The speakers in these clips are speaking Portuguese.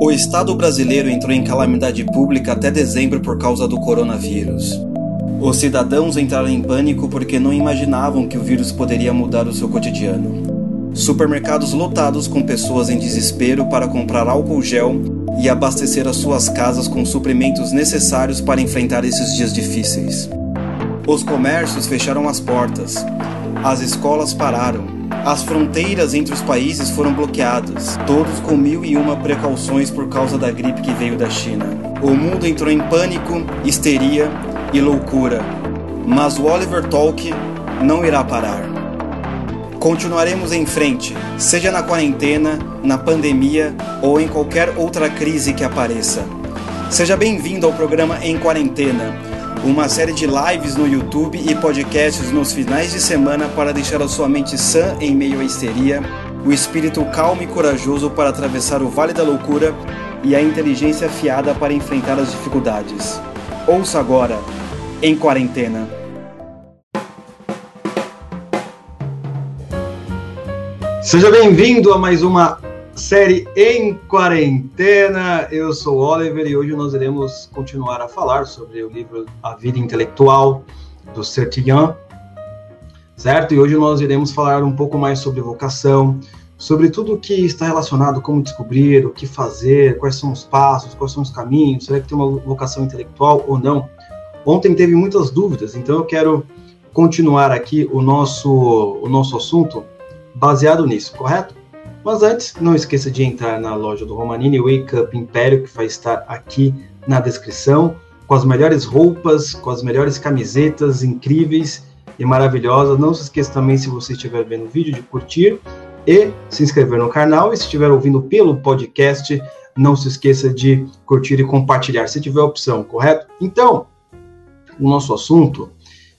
O Estado brasileiro entrou em calamidade pública até dezembro por causa do coronavírus. Os cidadãos entraram em pânico porque não imaginavam que o vírus poderia mudar o seu cotidiano. Supermercados lotados com pessoas em desespero para comprar álcool gel e abastecer as suas casas com suprimentos necessários para enfrentar esses dias difíceis. Os comércios fecharam as portas, as escolas pararam, as fronteiras entre os países foram bloqueadas, todos com mil e uma precauções por causa da gripe que veio da China. O mundo entrou em pânico, histeria e loucura, mas o Oliver Talk não irá parar. Continuaremos em frente, seja na quarentena, na pandemia ou em qualquer outra crise que apareça. Seja bem-vindo ao programa Em Quarentena, uma série de lives no YouTube e podcasts nos finais de semana para deixar a sua mente sã em meio à histeria, o espírito calmo e corajoso para atravessar o vale da loucura e a inteligência afiada para enfrentar as dificuldades. Ouça agora, Em Quarentena. Seja bem-vindo a mais uma série em quarentena. Eu sou o Oliver e hoje nós iremos continuar a falar sobre o livro A Vida Intelectual do Sertilhan, certo? E hoje nós iremos falar um pouco mais sobre vocação, sobre tudo que está relacionado, como descobrir, o que fazer, quais são os passos, quais são os caminhos, será que tem uma vocação intelectual ou não? Ontem teve muitas dúvidas, então eu quero continuar aqui o nosso, o nosso assunto baseado nisso, correto? Mas antes, não esqueça de entrar na loja do Romanini Wake Up Império, que vai estar aqui na descrição, com as melhores roupas, com as melhores camisetas incríveis e maravilhosas. Não se esqueça também, se você estiver vendo o vídeo, de curtir e se inscrever no canal. E se estiver ouvindo pelo podcast, não se esqueça de curtir e compartilhar, se tiver opção, correto? Então, o nosso assunto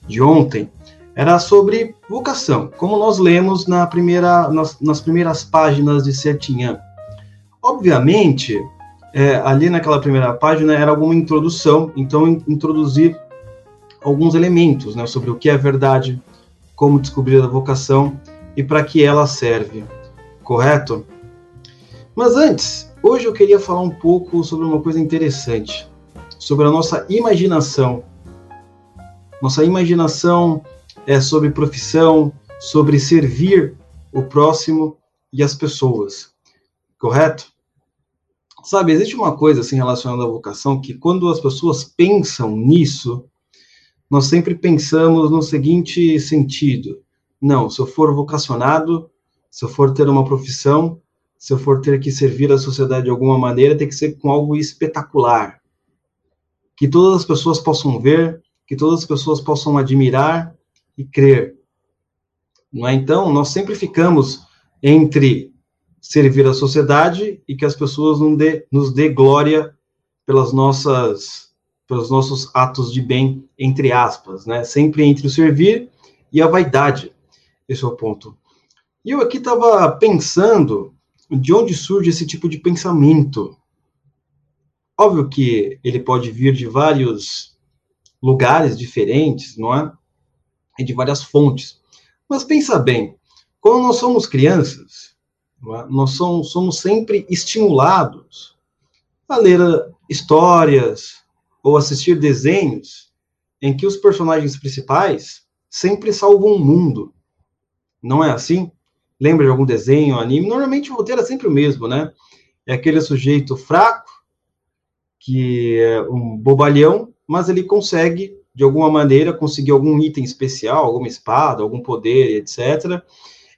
de ontem era sobre vocação, como nós lemos na primeira, nas, nas primeiras páginas de Sertinhã. Obviamente, é, ali naquela primeira página era alguma introdução, então introduzir alguns elementos né, sobre o que é verdade, como descobrir a vocação e para que ela serve, correto? Mas antes, hoje eu queria falar um pouco sobre uma coisa interessante, sobre a nossa imaginação. Nossa imaginação é sobre profissão, sobre servir o próximo e as pessoas, correto? Sabe, existe uma coisa assim relacionada à vocação que quando as pessoas pensam nisso, nós sempre pensamos no seguinte sentido: não, se eu for vocacionado, se eu for ter uma profissão, se eu for ter que servir a sociedade de alguma maneira, tem que ser com algo espetacular. Que todas as pessoas possam ver, que todas as pessoas possam admirar e crer. Não é? Então, nós sempre ficamos entre servir a sociedade e que as pessoas nos dê, nos dê glória pelas nossas pelos nossos atos de bem, entre aspas, né? Sempre entre o servir e a vaidade. Esse é o ponto. E eu aqui estava pensando de onde surge esse tipo de pensamento. Óbvio que ele pode vir de vários lugares diferentes, não é? E de várias fontes. Mas pensa bem, quando nós somos crianças, é? nós somos, somos sempre estimulados a ler histórias ou assistir desenhos em que os personagens principais sempre salvam o mundo. Não é assim? Lembra de algum desenho, anime? Normalmente o roteiro é sempre o mesmo, né? É aquele sujeito fraco, que é um bobalhão, mas ele consegue de alguma maneira, conseguir algum item especial, alguma espada, algum poder, etc.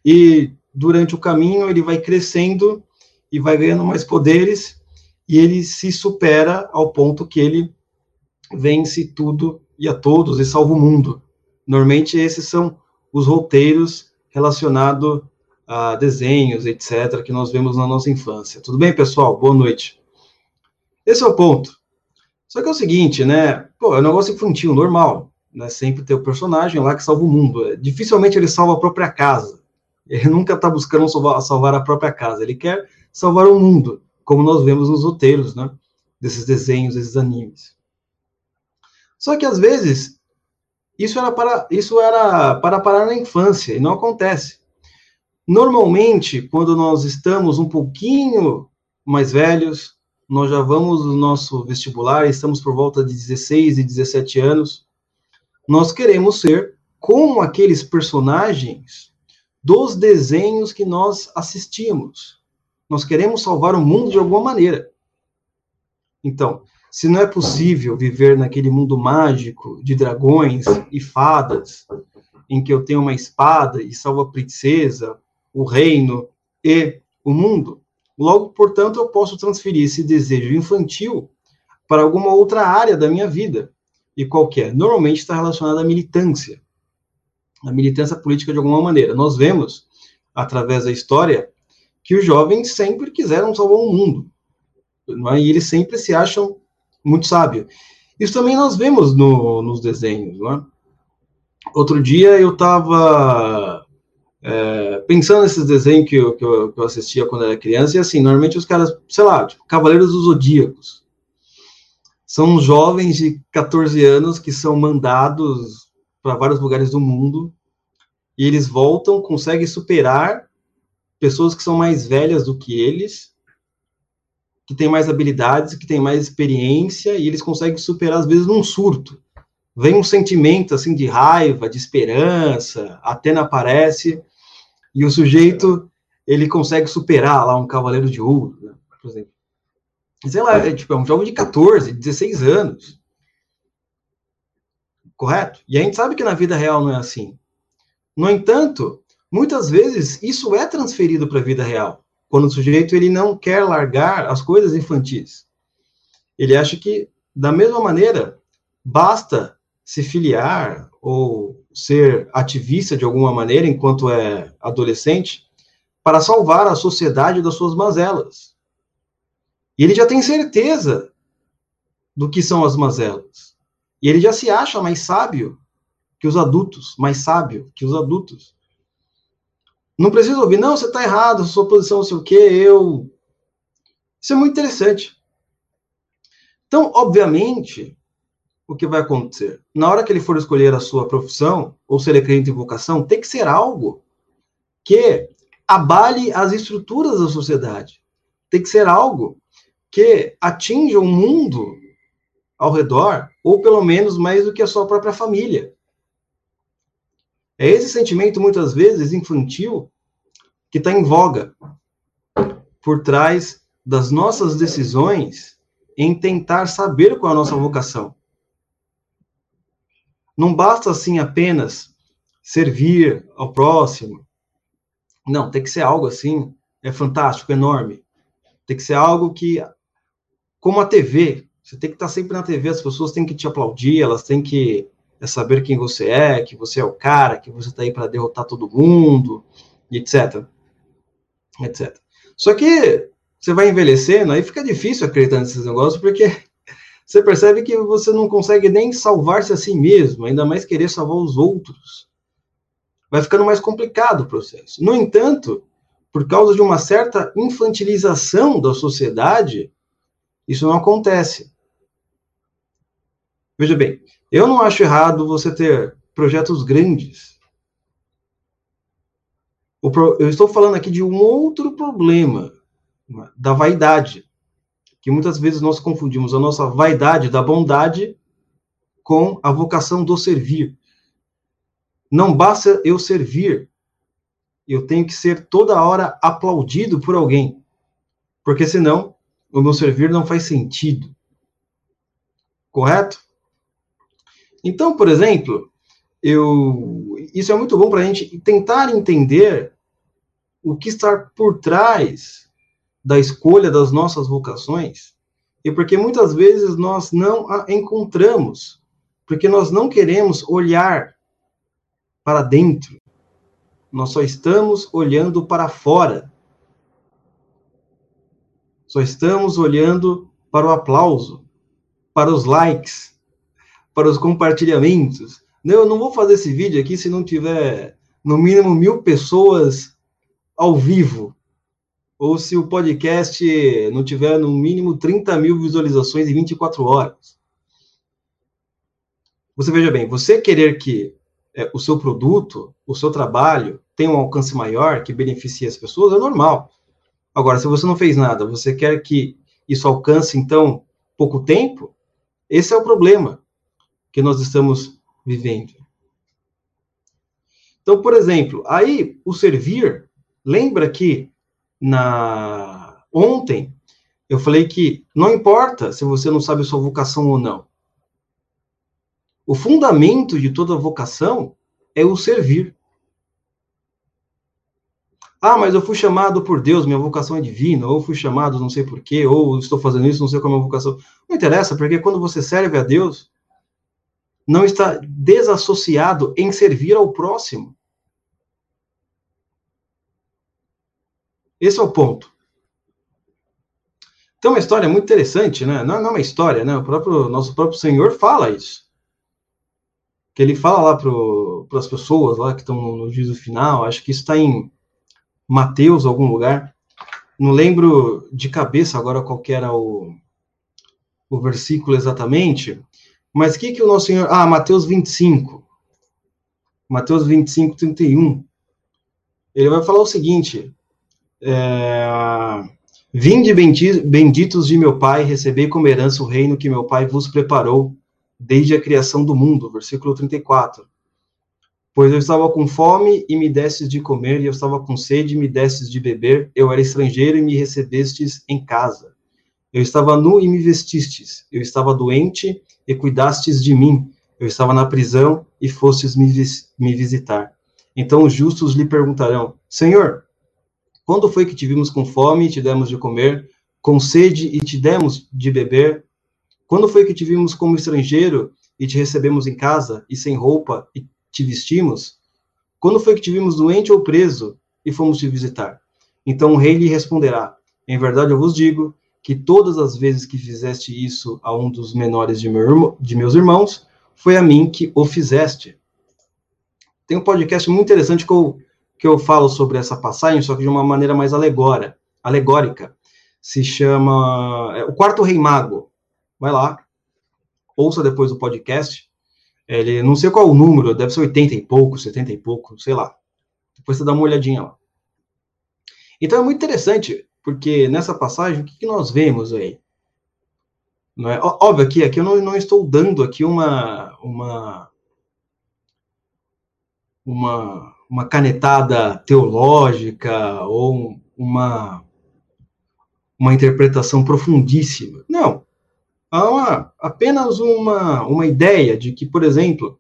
E durante o caminho ele vai crescendo e vai ganhando mais poderes e ele se supera ao ponto que ele vence tudo e a todos e salva o mundo. Normalmente esses são os roteiros relacionados a desenhos, etc., que nós vemos na nossa infância. Tudo bem, pessoal? Boa noite. Esse é o ponto. Só que é o seguinte, né? Pô, é um negócio infantil, normal. Né? Sempre ter o personagem lá que salva o mundo. Dificilmente ele salva a própria casa. Ele nunca está buscando salvar, salvar, a própria casa. Ele quer salvar o mundo, como nós vemos nos roteiros, né? Desses desenhos, desses animes. Só que às vezes isso era para isso era para parar na infância e não acontece. Normalmente, quando nós estamos um pouquinho mais velhos, nós já vamos no nosso vestibular, estamos por volta de 16 e 17 anos, nós queremos ser como aqueles personagens dos desenhos que nós assistimos. Nós queremos salvar o mundo de alguma maneira. Então, se não é possível viver naquele mundo mágico de dragões e fadas, em que eu tenho uma espada e salvo a princesa, o reino e o mundo, logo, portanto, eu posso transferir esse desejo infantil para alguma outra área da minha vida. E qualquer, normalmente está relacionada à militância, a militância política de alguma maneira. Nós vemos, através da história, que os jovens sempre quiseram salvar o mundo. É? E eles sempre se acham muito sábios. Isso também nós vemos no, nos desenhos. É? Outro dia eu estava é, pensando nesses desenhos que eu, que, eu, que eu assistia quando era criança, e assim, normalmente os caras, sei lá, tipo, Cavaleiros dos Zodíacos. São jovens de 14 anos que são mandados para vários lugares do mundo e eles voltam, conseguem superar pessoas que são mais velhas do que eles, que têm mais habilidades, que têm mais experiência e eles conseguem superar às vezes num surto. Vem um sentimento assim de raiva, de esperança, Atena aparece e o sujeito ele consegue superar lá um cavaleiro de ouro, né, por exemplo. Sei lá, é, tipo, é um jovem de 14, 16 anos correto? E a gente sabe que na vida real não é assim. No entanto, muitas vezes isso é transferido para a vida real, quando o sujeito ele não quer largar as coisas infantis. Ele acha que, da mesma maneira, basta se filiar ou ser ativista de alguma maneira enquanto é adolescente para salvar a sociedade das suas mazelas. E ele já tem certeza do que são as mazelas. E ele já se acha mais sábio que os adultos, mais sábio que os adultos. Não precisa ouvir, não, você está errado, sua posição não sei o quê, eu. Isso é muito interessante. Então, obviamente, o que vai acontecer? Na hora que ele for escolher a sua profissão, ou se ele acredita em vocação, tem que ser algo que abale as estruturas da sociedade. Tem que ser algo que atinja o mundo ao redor, ou pelo menos mais do que a sua própria família. É esse sentimento, muitas vezes, infantil, que está em voga por trás das nossas decisões em tentar saber qual é a nossa vocação. Não basta, assim, apenas servir ao próximo. Não, tem que ser algo assim, é fantástico, enorme. Tem que ser algo que, como a TV, você tem que estar sempre na TV, as pessoas têm que te aplaudir, elas têm que é, saber quem você é, que você é o cara, que você está aí para derrotar todo mundo, etc. etc. Só que você vai envelhecendo, aí fica difícil acreditar nesses negócios, porque você percebe que você não consegue nem salvar-se a si mesmo, ainda mais querer salvar os outros. Vai ficando mais complicado o processo. No entanto, por causa de uma certa infantilização da sociedade, isso não acontece. Veja bem, eu não acho errado você ter projetos grandes. Eu estou falando aqui de um outro problema, da vaidade, que muitas vezes nós confundimos a nossa vaidade da bondade com a vocação do servir. Não basta eu servir, eu tenho que ser toda hora aplaudido por alguém, porque senão o meu servir não faz sentido. Correto? Então, por exemplo, eu, isso é muito bom para a gente tentar entender o que está por trás da escolha das nossas vocações, e porque muitas vezes nós não a encontramos, porque nós não queremos olhar para dentro, nós só estamos olhando para fora, só estamos olhando para o aplauso, para os likes, para os compartilhamentos. Eu não vou fazer esse vídeo aqui se não tiver no mínimo mil pessoas ao vivo. Ou se o podcast não tiver no mínimo 30 mil visualizações em 24 horas. Você veja bem, você querer que é, o seu produto, o seu trabalho tenha um alcance maior, que beneficie as pessoas, é normal. Agora, se você não fez nada, você quer que isso alcance, então, pouco tempo? Esse é o problema que nós estamos vivendo. Então, por exemplo, aí o servir, lembra que na ontem eu falei que não importa se você não sabe a sua vocação ou não. O fundamento de toda vocação é o servir. Ah, mas eu fui chamado por Deus, minha vocação é divina, ou fui chamado não sei porquê, ou estou fazendo isso, não sei qual é a minha vocação. Não interessa, porque quando você serve a Deus, não está desassociado em servir ao próximo. Esse é o ponto. Tem uma história muito interessante, né? Não, não é uma história, né? O próprio nosso próprio Senhor fala isso. Que ele fala lá para as pessoas lá que estão no juízo final, acho que isso está em Mateus, algum lugar. Não lembro de cabeça agora qual era o, o versículo exatamente, mas o que, que o nosso Senhor. Ah, Mateus 25. Mateus 25, 31. Ele vai falar o seguinte: é, Vinde benditos de meu Pai, recebei como herança o reino que meu Pai vos preparou desde a criação do mundo. Versículo 34. Pois eu estava com fome e me destes de comer, e eu estava com sede e me destes de beber, eu era estrangeiro e me recebestes em casa. Eu estava nu e me vestistes, eu estava doente e cuidastes de mim, eu estava na prisão e fostes me, vis me visitar. Então os justos lhe perguntarão: Senhor, quando foi que te vimos com fome e te demos de comer, com sede e te demos de beber? Quando foi que te vimos como estrangeiro e te recebemos em casa, e sem roupa e te vestimos? Quando foi que te vimos doente ou preso e fomos te visitar? Então o rei lhe responderá: Em verdade eu vos digo que todas as vezes que fizeste isso a um dos menores de, meu, de meus irmãos, foi a mim que o fizeste. Tem um podcast muito interessante que eu que eu falo sobre essa passagem, só que de uma maneira mais alegórica. alegórica. Se chama é, O Quarto Rei Mago. Vai lá, ouça depois do podcast. Ele, não sei qual o número, deve ser 80 e pouco, 70 e pouco, sei lá. Depois você dá uma olhadinha lá. Então é muito interessante, porque nessa passagem, o que, que nós vemos aí? Não é? Óbvio que aqui eu não, não estou dando aqui uma, uma, uma uma canetada teológica ou uma, uma interpretação profundíssima. Não. Há uma, apenas uma, uma ideia de que, por exemplo,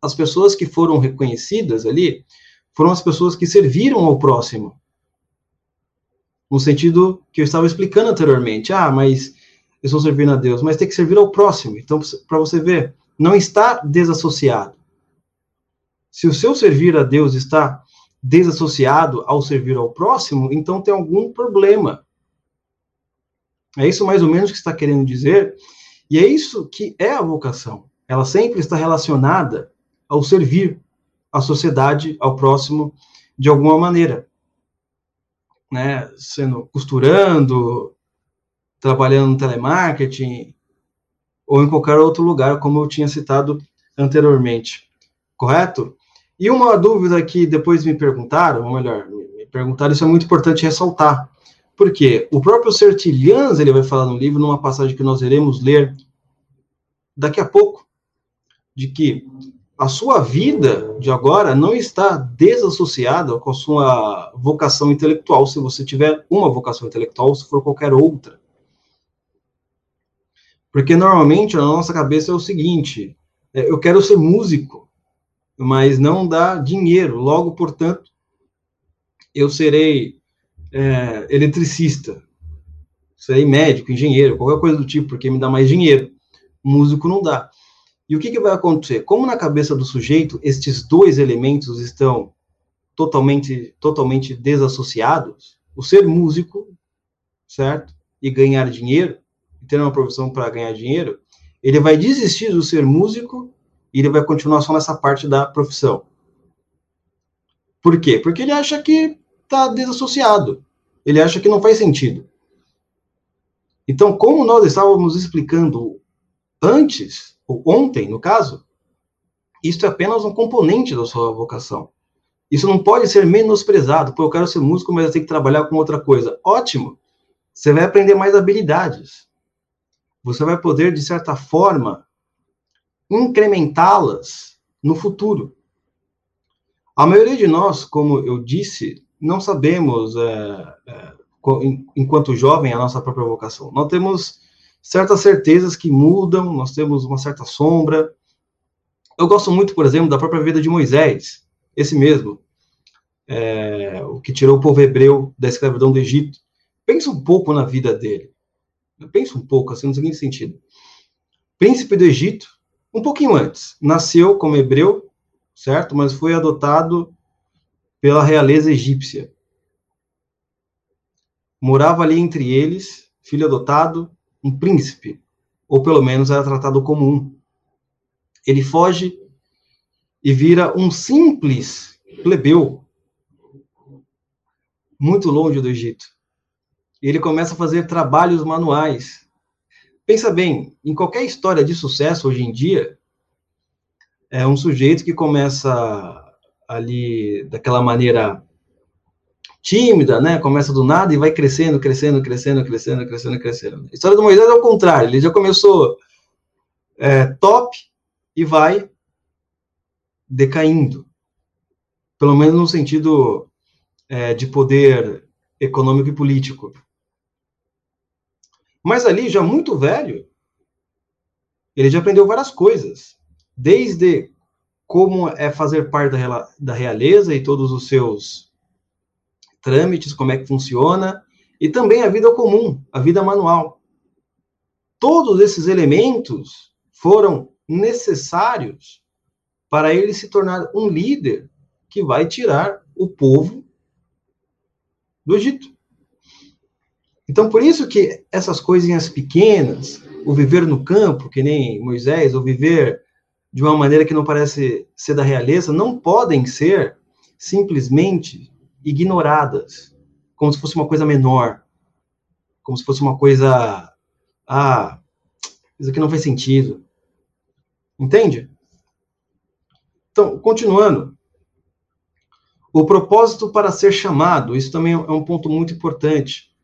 as pessoas que foram reconhecidas ali foram as pessoas que serviram ao próximo. No sentido que eu estava explicando anteriormente. Ah, mas eu estou servindo a Deus, mas tem que servir ao próximo. Então, para você ver, não está desassociado. Se o seu servir a Deus está desassociado ao servir ao próximo, então tem algum problema. É isso mais ou menos que está querendo dizer, e é isso que é a vocação. Ela sempre está relacionada ao servir à sociedade, ao próximo, de alguma maneira. Né? Sendo costurando, trabalhando no telemarketing, ou em qualquer outro lugar, como eu tinha citado anteriormente. Correto? E uma dúvida que depois me perguntaram, ou melhor, me perguntaram, isso é muito importante ressaltar. Porque o próprio Sertilhans, ele vai falar no livro, numa passagem que nós iremos ler daqui a pouco, de que a sua vida de agora não está desassociada com a sua vocação intelectual, se você tiver uma vocação intelectual, se for qualquer outra. Porque normalmente a nossa cabeça é o seguinte: é, eu quero ser músico, mas não dá dinheiro. Logo, portanto, eu serei é, eletricista, serei médico, engenheiro, qualquer coisa do tipo, porque me dá mais dinheiro. Músico não dá. E o que, que vai acontecer? Como na cabeça do sujeito estes dois elementos estão totalmente, totalmente desassociados, o ser músico, certo? E ganhar dinheiro, ter uma profissão para ganhar dinheiro, ele vai desistir do ser músico e ele vai continuar só nessa parte da profissão. Por quê? Porque ele acha que está desassociado. Ele acha que não faz sentido. Então, como nós estávamos explicando antes, ou ontem, no caso, isso é apenas um componente da sua vocação. Isso não pode ser menosprezado. Pô, eu quero ser músico, mas eu tenho que trabalhar com outra coisa. Ótimo. Você vai aprender mais habilidades. Você vai poder, de certa forma, incrementá-las no futuro. A maioria de nós, como eu disse, não sabemos, é, é, enquanto jovem, a nossa própria vocação. Nós temos certas certezas que mudam, nós temos uma certa sombra. Eu gosto muito, por exemplo, da própria vida de Moisés, esse mesmo, é, o que tirou o povo hebreu da escravidão do Egito. Pensa um pouco na vida dele. Pensa um pouco, assim, no seguinte sentido. Príncipe do Egito, um pouquinho antes, nasceu como hebreu, certo? Mas foi adotado pela realeza egípcia. Morava ali entre eles, filho adotado, um príncipe, ou pelo menos era tratado como um. Ele foge e vira um simples plebeu, muito longe do Egito. Ele começa a fazer trabalhos manuais. Pensa bem, em qualquer história de sucesso hoje em dia, é um sujeito que começa ali daquela maneira tímida, né? Começa do nada e vai crescendo, crescendo, crescendo, crescendo, crescendo, crescendo. A história do Moisés é o contrário, ele já começou é, top e vai decaindo. Pelo menos no sentido é, de poder econômico e político. Mas ali, já muito velho, ele já aprendeu várias coisas. Desde como é fazer parte da, da realeza e todos os seus trâmites, como é que funciona, e também a vida comum, a vida manual. Todos esses elementos foram necessários para ele se tornar um líder que vai tirar o povo do Egito. Então, por isso que essas coisinhas pequenas, o viver no campo, que nem Moisés, ou viver de uma maneira que não parece ser da realeza, não podem ser simplesmente ignoradas, como se fosse uma coisa menor, como se fosse uma coisa. Ah, isso aqui não faz sentido. Entende? Então, continuando. O propósito para ser chamado, isso também é um ponto muito importante.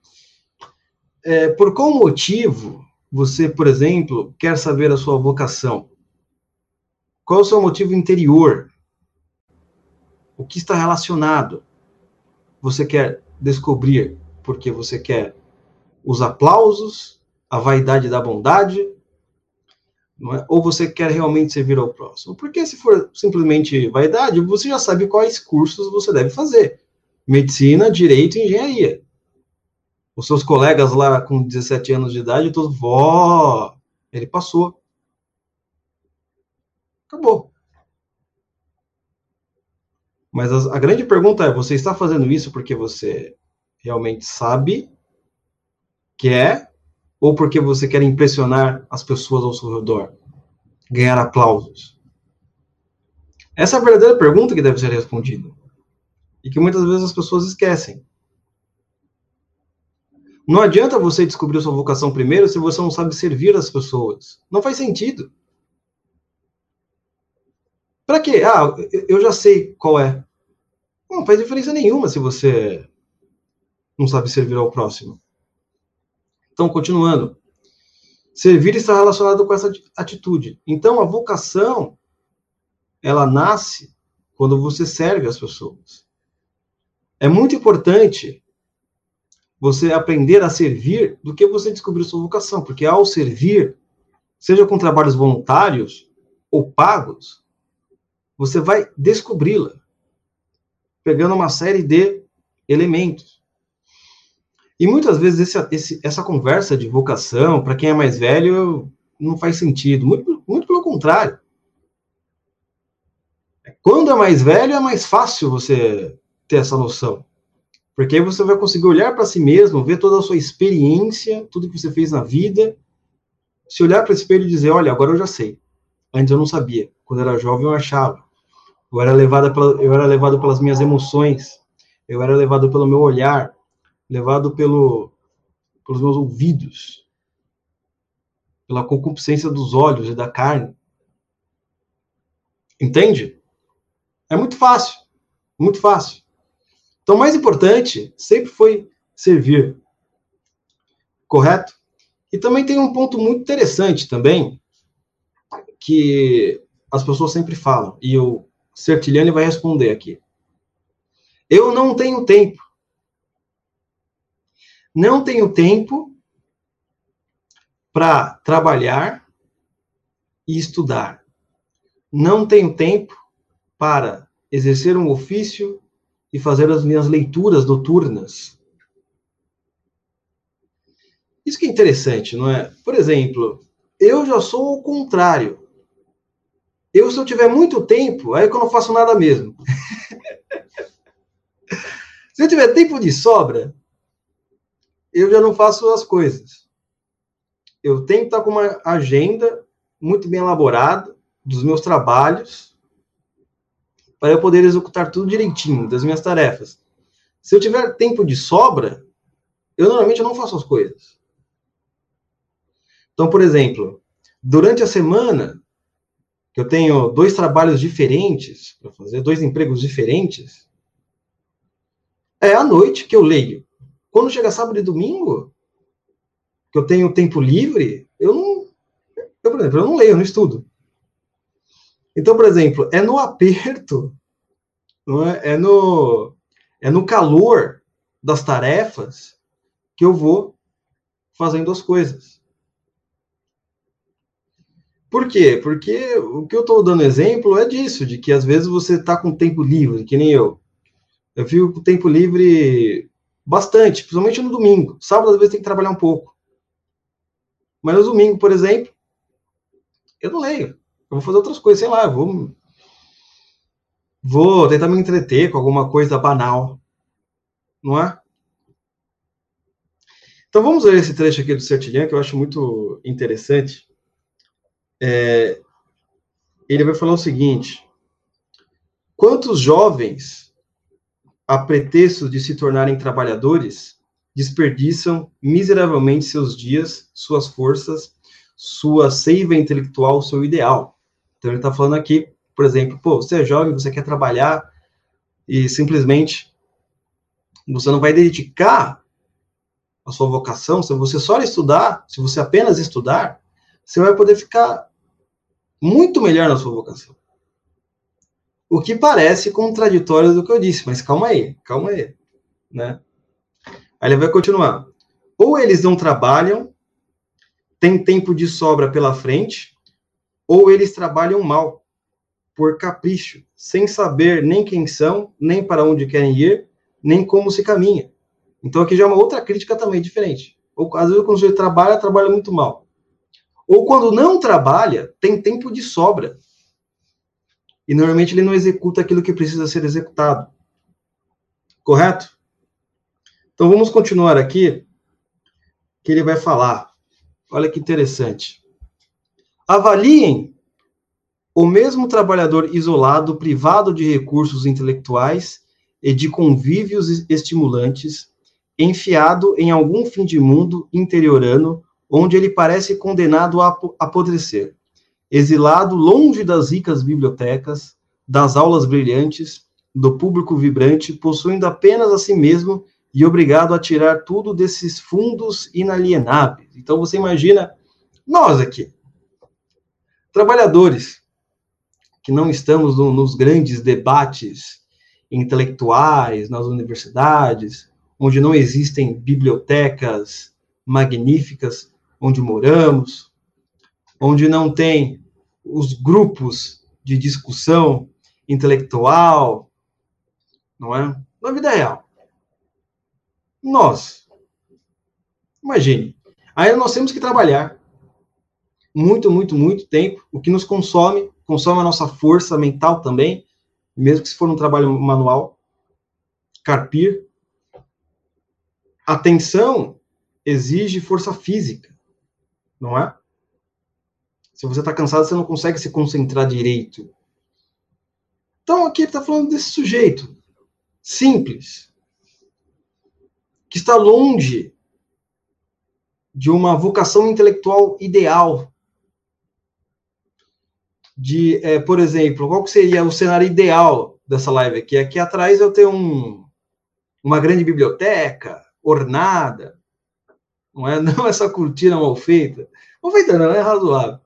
É, por qual motivo você, por exemplo, quer saber a sua vocação? Qual é o seu motivo interior? O que está relacionado? você quer descobrir porque você quer os aplausos, a vaidade da bondade, é? ou você quer realmente servir ao próximo? Porque se for simplesmente vaidade, você já sabe quais cursos você deve fazer: medicina, direito engenharia. Os seus colegas lá com 17 anos de idade, todos, vó, ele passou. Acabou. Mas a, grande pergunta é: você está fazendo isso porque você realmente sabe que é, ou porque você quer impressionar as pessoas ao seu redor, ganhar aplausos? Essa é a verdadeira pergunta que deve ser respondida. E que muitas vezes as pessoas esquecem. Não adianta você descobrir sua vocação primeiro se você não sabe servir as pessoas. Não faz sentido. Para quê? Ah, eu já sei qual é. Não faz diferença nenhuma se você não sabe servir ao próximo. Então, continuando. Servir está relacionado com essa atitude. Então, a vocação, ela nasce quando você serve as pessoas. É muito importante você aprender a servir do que você descobrir sua vocação, porque ao servir, seja com trabalhos voluntários ou pagos, você vai descobri-la, pegando uma série de elementos. E muitas vezes esse, esse, essa conversa de vocação, para quem é mais velho, não faz sentido. Muito, muito pelo contrário. Quando é mais velho, é mais fácil você ter essa noção. Porque aí você vai conseguir olhar para si mesmo, ver toda a sua experiência, tudo que você fez na vida, se olhar para o espelho e dizer: Olha, agora eu já sei. Antes eu não sabia. Quando eu era jovem, eu achava. Eu era, levado pela, eu era levado pelas minhas emoções, eu era levado pelo meu olhar, levado pelo, pelos meus ouvidos, pela concupiscência dos olhos e da carne. Entende? É muito fácil, muito fácil. Então, o mais importante sempre foi servir. Correto? E também tem um ponto muito interessante também, que as pessoas sempre falam, e o Sertiliani vai responder aqui. Eu não tenho tempo. Não tenho tempo para trabalhar e estudar. Não tenho tempo para exercer um ofício e fazer as minhas leituras noturnas. Isso que é interessante, não é? Por exemplo, eu já sou o contrário. Eu, se eu tiver muito tempo, aí é que eu não faço nada mesmo. se eu tiver tempo de sobra, eu já não faço as coisas. Eu tenho que estar com uma agenda muito bem elaborada dos meus trabalhos para eu poder executar tudo direitinho das minhas tarefas. Se eu tiver tempo de sobra, eu normalmente não faço as coisas. Então, por exemplo, durante a semana, que eu tenho dois trabalhos diferentes para fazer, dois empregos diferentes, é à noite que eu leio. Quando chega sábado e domingo, que eu tenho tempo livre, eu não, eu, por exemplo, eu não leio, eu não estudo. Então, por exemplo, é no aperto, é? é no é no calor das tarefas que eu vou fazendo as coisas. Por quê? Porque o que eu estou dando exemplo é disso, de que às vezes você está com tempo livre, que nem eu. Eu fico com tempo livre bastante, principalmente no domingo. Sábado, às vezes, tem que trabalhar um pouco. Mas no domingo, por exemplo, eu não leio. Eu vou fazer outras coisas, sei lá, vou, vou tentar me entreter com alguma coisa banal. Não é? Então vamos ver esse trecho aqui do Sertilhão, que eu acho muito interessante é, ele vai falar o seguinte: quantos jovens, a pretexto de se tornarem trabalhadores, desperdiçam miseravelmente seus dias, suas forças, sua seiva intelectual, seu ideal. Então ele está falando aqui, por exemplo, pô, você é jovem, você quer trabalhar e simplesmente você não vai dedicar a sua vocação, se você só estudar, se você apenas estudar, você vai poder ficar muito melhor na sua vocação. O que parece contraditório do que eu disse, mas calma aí, calma aí, né? Aí ele vai continuar. Ou eles não trabalham, tem tempo de sobra pela frente, ou eles trabalham mal, por capricho, sem saber nem quem são, nem para onde querem ir, nem como se caminha. Então aqui já é uma outra crítica também diferente. Ou, às vezes quando ele trabalha, trabalha muito mal. Ou quando não trabalha, tem tempo de sobra. E normalmente ele não executa aquilo que precisa ser executado. Correto? Então vamos continuar aqui, que ele vai falar. Olha que interessante. Avaliem o mesmo trabalhador isolado, privado de recursos intelectuais e de convívios estimulantes, enfiado em algum fim de mundo interiorano onde ele parece condenado a apodrecer, exilado longe das ricas bibliotecas, das aulas brilhantes, do público vibrante, possuindo apenas a si mesmo e obrigado a tirar tudo desses fundos inalienáveis. Então você imagina nós aqui, trabalhadores, que não estamos no, nos grandes debates intelectuais nas universidades, onde não existem bibliotecas magníficas, onde moramos, onde não tem os grupos de discussão intelectual, não é? Na vida real. Nós, imagine, aí nós temos que trabalhar muito, muito, muito tempo, o que nos consome, consome a nossa força mental também, mesmo que se for um trabalho manual, carpir. Atenção exige força física não é? Se você está cansado, você não consegue se concentrar direito. Então, aqui ele está falando desse sujeito simples, que está longe de uma vocação intelectual ideal. De, é, por exemplo, qual seria o cenário ideal dessa live aqui? Aqui atrás eu tenho um, uma grande biblioteca ornada, Não é não essa cortina mal feita. Mal feita não, é razoável.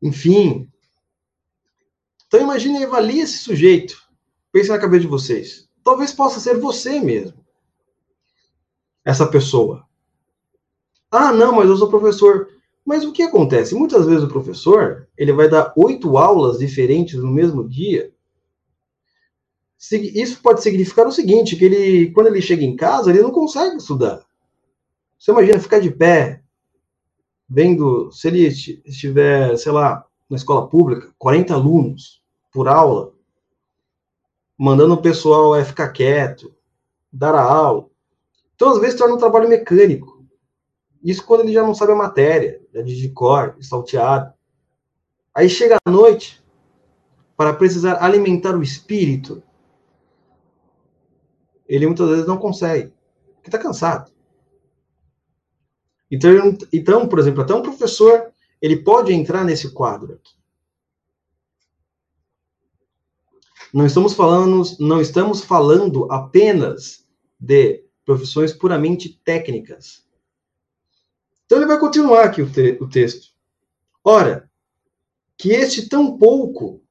Enfim. Então imagine avalie esse sujeito. Pense na cabeça de vocês. Talvez possa ser você mesmo. Essa pessoa. Ah, não, mas eu sou professor. Mas o que acontece? Muitas vezes o professor ele vai dar oito aulas diferentes no mesmo dia. Isso pode significar o seguinte, que ele, quando ele chega em casa, ele não consegue estudar. Você imagina ficar de pé, vendo, se ele estiver, sei lá, na escola pública, 40 alunos por aula, mandando o pessoal é, ficar quieto, dar a aula. Então, às vezes, torna um trabalho mecânico. Isso quando ele já não sabe a matéria, já de cor, salteado. Aí chega a noite, para precisar alimentar o espírito, ele muitas vezes não consegue, porque está cansado. Então, então, por exemplo, até um professor, ele pode entrar nesse quadro aqui. Não estamos falando, não estamos falando apenas de profissões puramente técnicas. Então ele vai continuar aqui o, te, o texto. Ora, que este tão pouco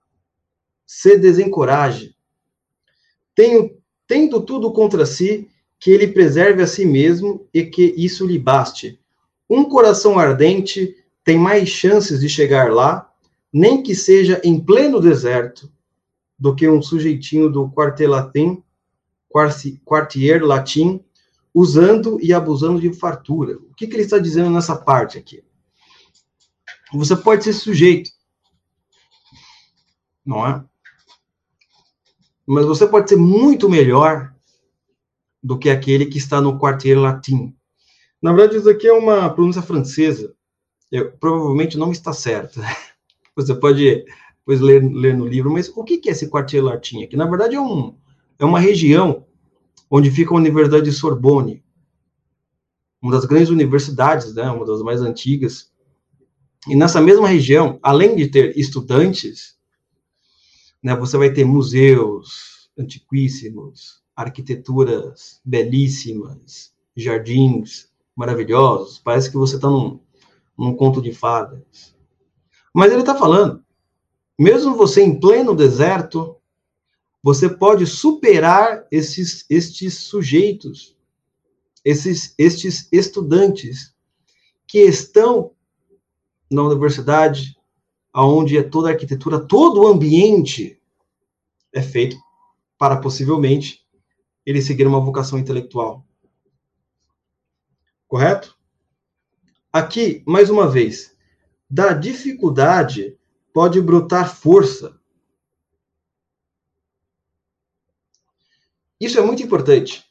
se desencoraje, tenho, tendo tudo contra si, que ele preserve a si mesmo e que isso lhe baste, um coração ardente tem mais chances de chegar lá, nem que seja em pleno deserto, do que um sujeitinho do quartier latim, quartier latim, usando e abusando de fartura. O que, que ele está dizendo nessa parte aqui? Você pode ser sujeito, não é? Mas você pode ser muito melhor do que aquele que está no quartier latim. Na verdade, isso aqui é uma pronúncia francesa. Eu, provavelmente não está certa. Você pode depois ler, ler no livro, mas o que, que é esse quartier latim aqui? Na verdade, é, um, é uma região onde fica a Universidade de Sorbonne, uma das grandes universidades, né, uma das mais antigas. E nessa mesma região, além de ter estudantes, né, você vai ter museus antiquíssimos, arquiteturas belíssimas, jardins, maravilhosos, parece que você está num, num conto de fadas. Mas ele está falando, mesmo você em pleno deserto, você pode superar esses, estes sujeitos, esses, estes estudantes que estão na universidade, aonde é toda a arquitetura, todo o ambiente é feito para possivelmente ele seguir uma vocação intelectual. Correto? Aqui, mais uma vez, da dificuldade pode brotar força. Isso é muito importante.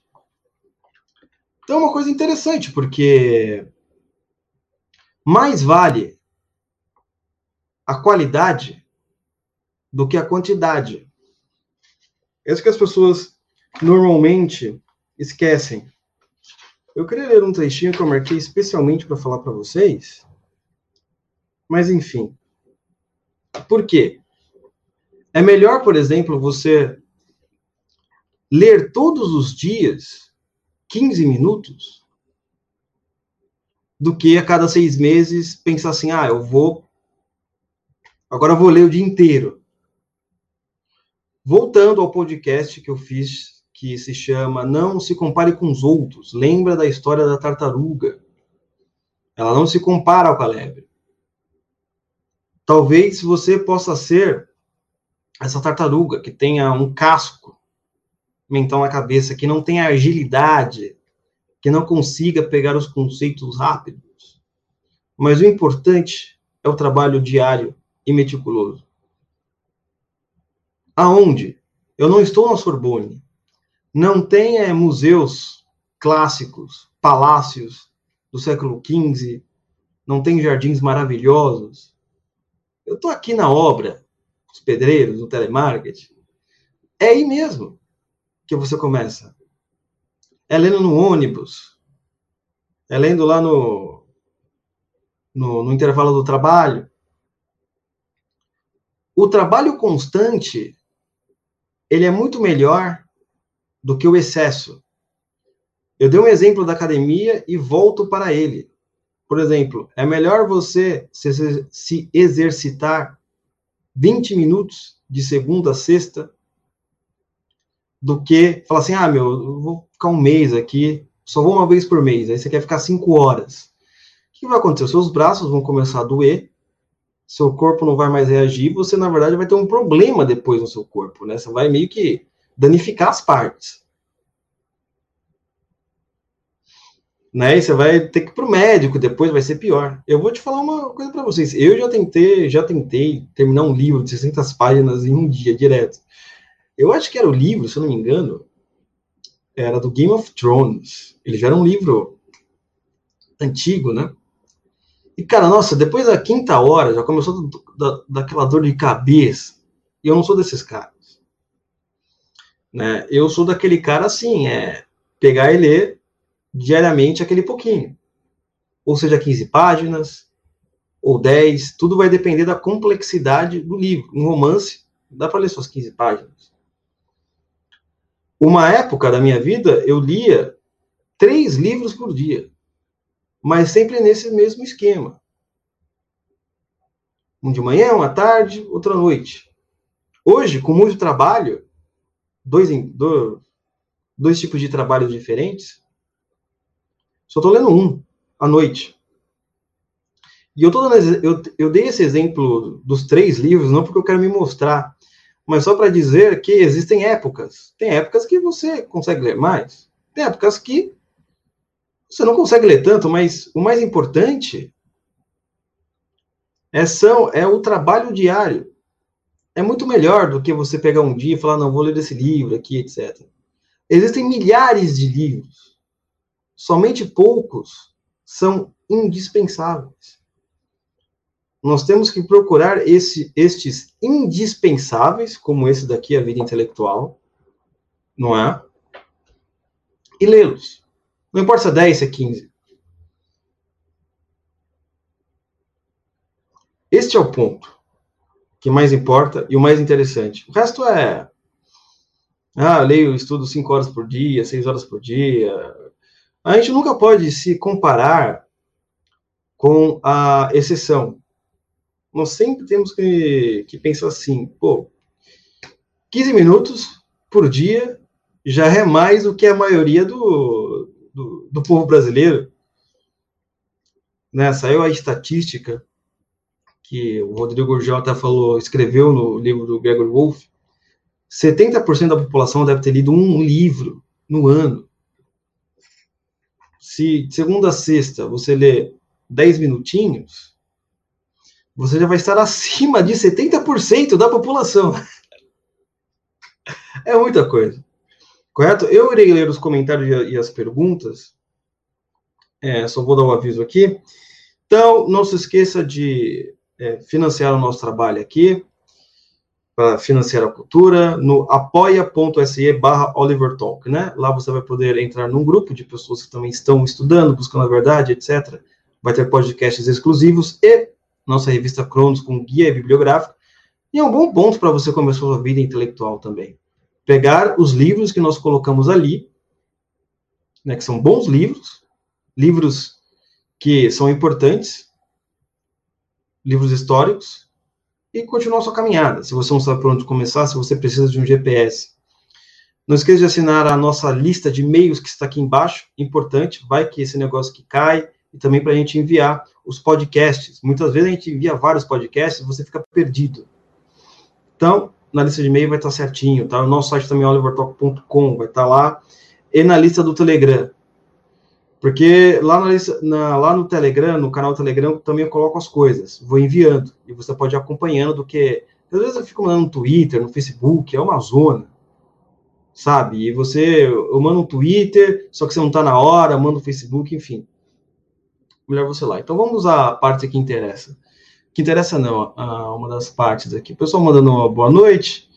Então, é uma coisa interessante, porque mais vale a qualidade do que a quantidade. É isso que as pessoas normalmente esquecem. Eu queria ler um trechinho que eu marquei especialmente para falar para vocês. Mas, enfim. Por quê? É melhor, por exemplo, você ler todos os dias 15 minutos do que a cada seis meses pensar assim, ah, eu vou. Agora eu vou ler o dia inteiro. Voltando ao podcast que eu fiz que se chama Não se compare com os outros. Lembra da história da tartaruga. Ela não se compara com a lebre. Talvez você possa ser essa tartaruga que tenha um casco mental na cabeça, que não tenha agilidade, que não consiga pegar os conceitos rápidos. Mas o importante é o trabalho diário e meticuloso. Aonde? Eu não estou na Sorbonne não tem é, museus clássicos, palácios do século XV, não tem jardins maravilhosos. Eu estou aqui na obra, os pedreiros, no telemarketing. É aí mesmo que você começa. É lendo no ônibus, é lendo lá no, no, no intervalo do trabalho. O trabalho constante, ele é muito melhor do que o excesso. Eu dei um exemplo da academia e volto para ele. Por exemplo, é melhor você se, se exercitar 20 minutos de segunda a sexta do que falar assim, ah, meu, eu vou ficar um mês aqui, só vou uma vez por mês, aí você quer ficar cinco horas. O que vai acontecer? Os seus braços vão começar a doer, seu corpo não vai mais reagir, você, na verdade, vai ter um problema depois no seu corpo, né? Você vai meio que danificar as partes. Né? E você vai ter que ir pro médico, depois vai ser pior. Eu vou te falar uma coisa para vocês. Eu já tentei, já tentei terminar um livro de 600 páginas em um dia direto. Eu acho que era o livro, se eu não me engano, era do Game of Thrones. Ele já era um livro antigo, né? E, cara, nossa, depois da quinta hora já começou da, daquela dor de cabeça. E eu não sou desses caras. Né? Eu sou daquele cara assim, é pegar e ler diariamente aquele pouquinho. Ou seja, 15 páginas, ou 10, tudo vai depender da complexidade do livro. Um romance, dá para ler suas 15 páginas. Uma época da minha vida, eu lia três livros por dia, mas sempre nesse mesmo esquema. Um de manhã, uma tarde, outra noite. Hoje, com muito trabalho, dois, dois, dois tipos de trabalhos diferentes, só estou lendo um à noite. E eu, tô dando, eu, eu dei esse exemplo dos três livros, não porque eu quero me mostrar, mas só para dizer que existem épocas. Tem épocas que você consegue ler mais, tem épocas que você não consegue ler tanto, mas o mais importante é, são, é o trabalho diário. É muito melhor do que você pegar um dia e falar, não, vou ler esse livro aqui, etc. Existem milhares de livros. Somente poucos são indispensáveis nós temos que procurar esse, estes indispensáveis, como esse daqui, a vida intelectual, não é? E lê-los. Não importa se é 10, se é 15. Este é o ponto que mais importa e o mais interessante. O resto é. Ah, leio, estudo 5 horas por dia, 6 horas por dia. A gente nunca pode se comparar com a exceção nós sempre temos que, que pensar assim, pô, 15 minutos por dia já é mais do que a maioria do, do, do povo brasileiro. Né? Saiu a estatística que o Rodrigo até falou, escreveu no livro do Gregor Wolff, 70% da população deve ter lido um livro no ano. Se de segunda a sexta você lê 10 minutinhos, você já vai estar acima de 70% da população. É muita coisa. Correto? Eu irei ler os comentários e as perguntas. É, só vou dar um aviso aqui. Então, não se esqueça de é, financiar o nosso trabalho aqui, para financiar a cultura, no apoia.se barra Oliver Talk, né? Lá você vai poder entrar num grupo de pessoas que também estão estudando, buscando a verdade, etc. Vai ter podcasts exclusivos e nossa revista Cronos com guia bibliográfico, e é um bom ponto para você começar sua vida intelectual também. Pegar os livros que nós colocamos ali, né, que são bons livros, livros que são importantes, livros históricos, e continuar sua caminhada. Se você não sabe por onde começar, se você precisa de um GPS. Não esqueça de assinar a nossa lista de e-mails que está aqui embaixo, importante, vai que esse negócio que cai, e também para a gente enviar os podcasts. Muitas vezes a gente envia vários podcasts e você fica perdido. Então, na lista de e-mail vai estar certinho, tá? O nosso site também é olivertalk.com, vai estar lá. E na lista do Telegram. Porque lá, na lista, na, lá no Telegram, no canal Telegram, também eu coloco as coisas. Vou enviando. E você pode ir acompanhando do que. Às vezes eu fico mandando no Twitter, no Facebook, é uma zona. Sabe? E você. Eu mando um Twitter, só que você não está na hora, manda no Facebook, enfim melhor você lá. Então vamos à parte que interessa. Que interessa não, a uma das partes aqui. O pessoal mandando uma boa noite.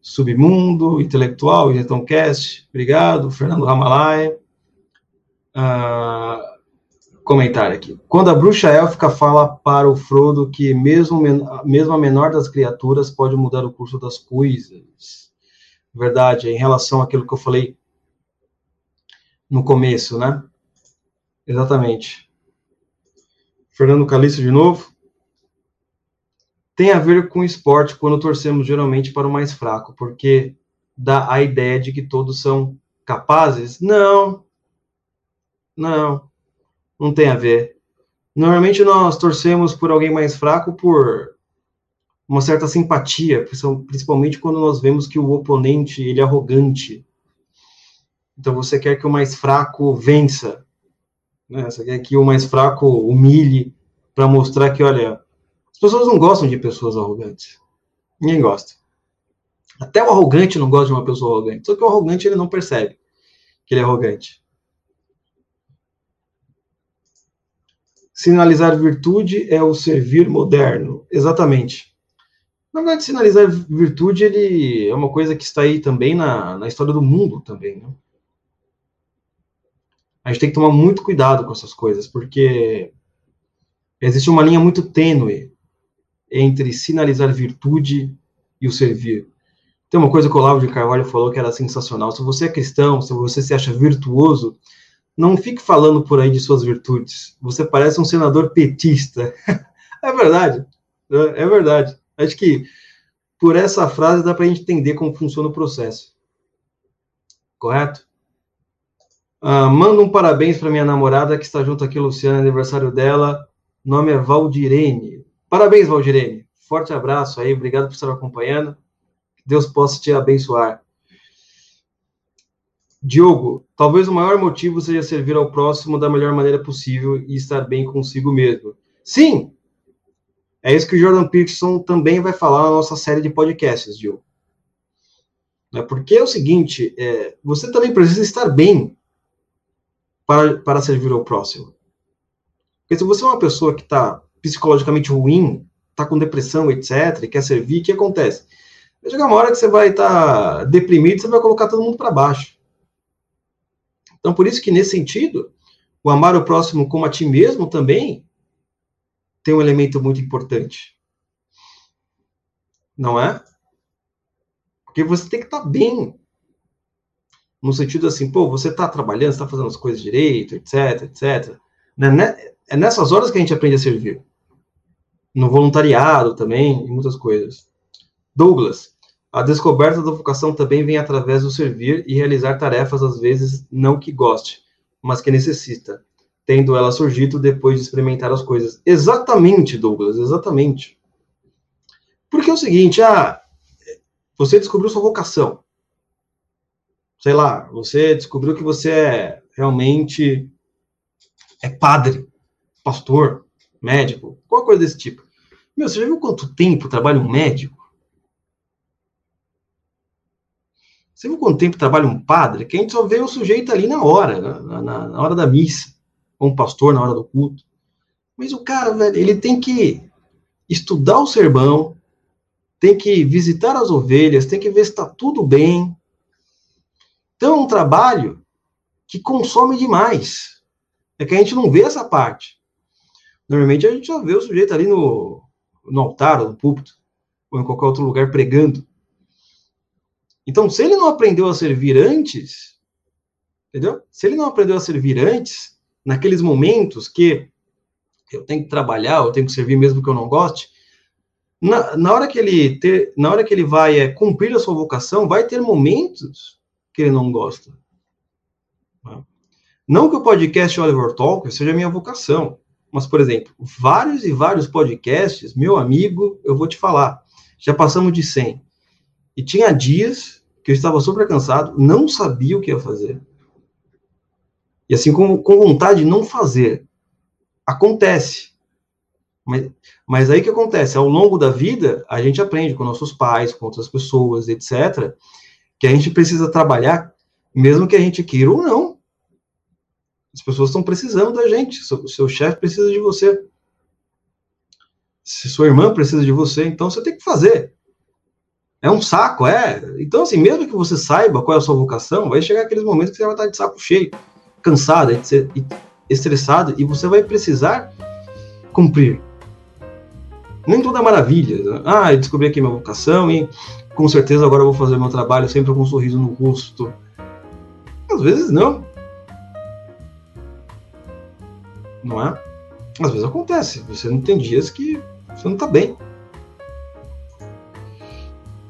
Submundo, Intelectual, Então Cast, obrigado. Fernando Ramalai. Ah, comentário aqui. Quando a bruxa élfica fala para o Frodo que mesmo, mesmo a menor das criaturas pode mudar o curso das coisas. Verdade, em relação àquilo que eu falei no começo, né? Exatamente. Fernando Calixto de novo. Tem a ver com esporte quando torcemos geralmente para o mais fraco, porque dá a ideia de que todos são capazes? Não. Não. Não tem a ver. Normalmente nós torcemos por alguém mais fraco por uma certa simpatia, principalmente quando nós vemos que o oponente ele é arrogante. Então você quer que o mais fraco vença, né? Quer que o mais fraco humilhe para mostrar que, olha, as pessoas não gostam de pessoas arrogantes. Ninguém gosta. Até o arrogante não gosta de uma pessoa arrogante. Só que o arrogante ele não percebe que ele é arrogante. Sinalizar virtude é o servir moderno. Exatamente. Na verdade, sinalizar virtude ele é uma coisa que está aí também na, na história do mundo também. Né? A gente tem que tomar muito cuidado com essas coisas, porque existe uma linha muito tênue entre sinalizar virtude e o servir. Tem uma coisa que o Olavo de Carvalho falou que era sensacional. Se você é cristão, se você se acha virtuoso, não fique falando por aí de suas virtudes. Você parece um senador petista. é verdade. É verdade. Acho que por essa frase dá para a gente entender como funciona o processo. Correto? Uh, manda um parabéns para minha namorada que está junto aqui, Luciana, aniversário dela. Nome é Valdirene. Parabéns, Valdirene. Forte abraço aí, obrigado por estar acompanhando. Deus possa te abençoar. Diogo, talvez o maior motivo seja servir ao próximo da melhor maneira possível e estar bem consigo mesmo. Sim! É isso que o Jordan Peterson também vai falar na nossa série de podcasts, Diogo. É porque é o seguinte, é, você também precisa estar bem para, para servir ao próximo. Porque se você é uma pessoa que está psicologicamente ruim, está com depressão, etc., e quer servir, o que acontece? Vai chegar uma hora que você vai estar tá deprimido, você vai colocar todo mundo para baixo. Então, por isso que, nesse sentido, o amar o próximo como a ti mesmo também tem um elemento muito importante. Não é? Porque você tem que estar tá bem. No sentido assim, pô, você está trabalhando, está fazendo as coisas direito, etc, etc. Né, né? É nessas horas que a gente aprende a servir. No voluntariado também, e muitas coisas. Douglas, a descoberta da vocação também vem através do servir e realizar tarefas, às vezes, não que goste, mas que necessita, tendo ela surgido depois de experimentar as coisas. Exatamente, Douglas, exatamente. Porque é o seguinte, ah, você descobriu sua vocação. Sei lá, você descobriu que você é realmente é padre, pastor, médico, qualquer coisa desse tipo. Meu, você já viu quanto tempo trabalha um médico? Você viu quanto tempo trabalha um padre? Que a gente só vê o sujeito ali na hora, na, na, na hora da missa, ou um pastor na hora do culto. Mas o cara, velho, ele tem que estudar o sermão, tem que visitar as ovelhas, tem que ver se está tudo bem. Então é um trabalho que consome demais. É que a gente não vê essa parte. Normalmente a gente só vê o sujeito ali no, no altar, ou no púlpito, ou em qualquer outro lugar pregando. Então, se ele não aprendeu a servir antes, entendeu? Se ele não aprendeu a servir antes, naqueles momentos que eu tenho que trabalhar, eu tenho que servir mesmo que eu não goste, na, na hora que ele ter, na hora que ele vai é, cumprir a sua vocação, vai ter momentos que ele não gosta. Tá? Não que o podcast Oliver Talk seja minha vocação, mas, por exemplo, vários e vários podcasts, meu amigo, eu vou te falar, já passamos de 100. E tinha dias que eu estava super cansado, não sabia o que ia fazer. E assim, com, com vontade de não fazer. Acontece. Mas, mas aí que acontece? Ao longo da vida, a gente aprende com nossos pais, com outras pessoas, etc., que a gente precisa trabalhar, mesmo que a gente queira ou não. As pessoas estão precisando da gente. Seu, seu chefe precisa de você. Se sua irmã precisa de você, então você tem que fazer. É um saco, é. Então, assim, mesmo que você saiba qual é a sua vocação, vai chegar aqueles momentos que você vai estar de saco cheio, cansado, estressado, e você vai precisar cumprir. Nem tudo é maravilha. Ah, eu descobri aqui minha vocação e com certeza agora vou fazer meu trabalho sempre com um sorriso no rosto. Às vezes não. não é? Às vezes acontece, você não tem dias que você não está bem.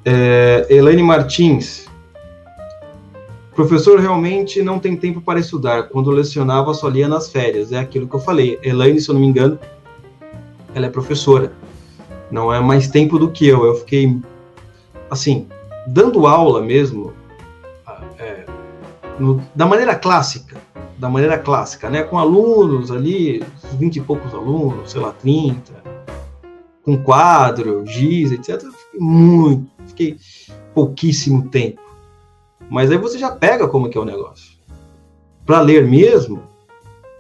É, Elaine Martins. Professor realmente não tem tempo para estudar. Quando lecionava, só lia nas férias. É aquilo que eu falei. Elaine, se eu não me engano, ela é professora. Não é mais tempo do que eu. Eu fiquei, assim, dando aula mesmo, é, no, da maneira clássica. Da maneira clássica, né? Com alunos ali, 20 e poucos alunos, sei lá, 30, com quadro, giz, etc. Fiquei muito fiquei pouquíssimo tempo. Mas aí você já pega como que é o negócio. Para ler mesmo,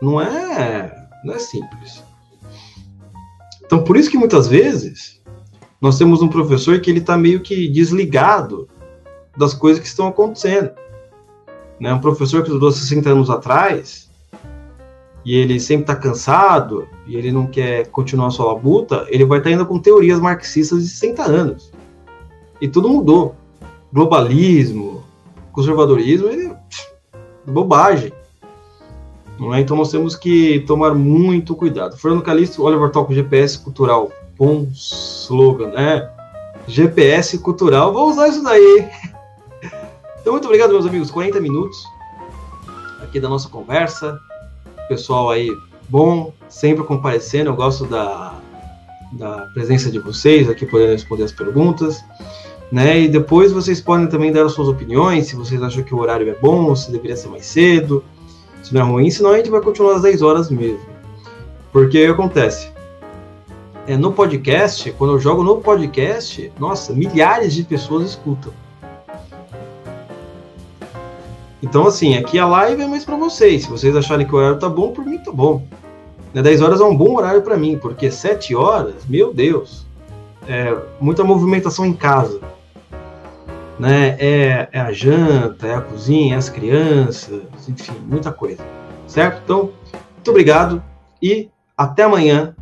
não é, não é simples. Então, por isso que muitas vezes nós temos um professor que ele está meio que desligado das coisas que estão acontecendo. Né? Um professor que estudou 60 anos atrás e ele sempre está cansado e ele não quer continuar a sua labuta, ele vai estar tá indo com teorias marxistas de 60 anos. E tudo mudou. Globalismo, conservadorismo, ele, bobagem. É? Então nós temos que tomar muito cuidado. Fernando Calixto, Oliver Talk GPS Cultural. Bom slogan, né? GPS Cultural, vou usar isso daí. Então, muito obrigado, meus amigos. 40 minutos aqui da nossa conversa. Pessoal aí, bom, sempre comparecendo. Eu gosto da, da presença de vocês aqui, podendo responder as perguntas né? E depois vocês podem também dar as suas opiniões, se vocês acham que o horário é bom, se deveria ser mais cedo, se não é ruim, senão a gente vai continuar às 10 horas mesmo. Porque acontece? É, no podcast, quando eu jogo no podcast, nossa, milhares de pessoas escutam. Então, assim, aqui a live é mais para vocês. Se vocês acharem que o horário tá bom, por mim tá bom. 10 horas é um bom horário para mim, porque 7 horas, meu Deus, é muita movimentação em casa né? É, é a janta, é a cozinha, é as crianças, enfim, muita coisa, certo? Então, muito obrigado e até amanhã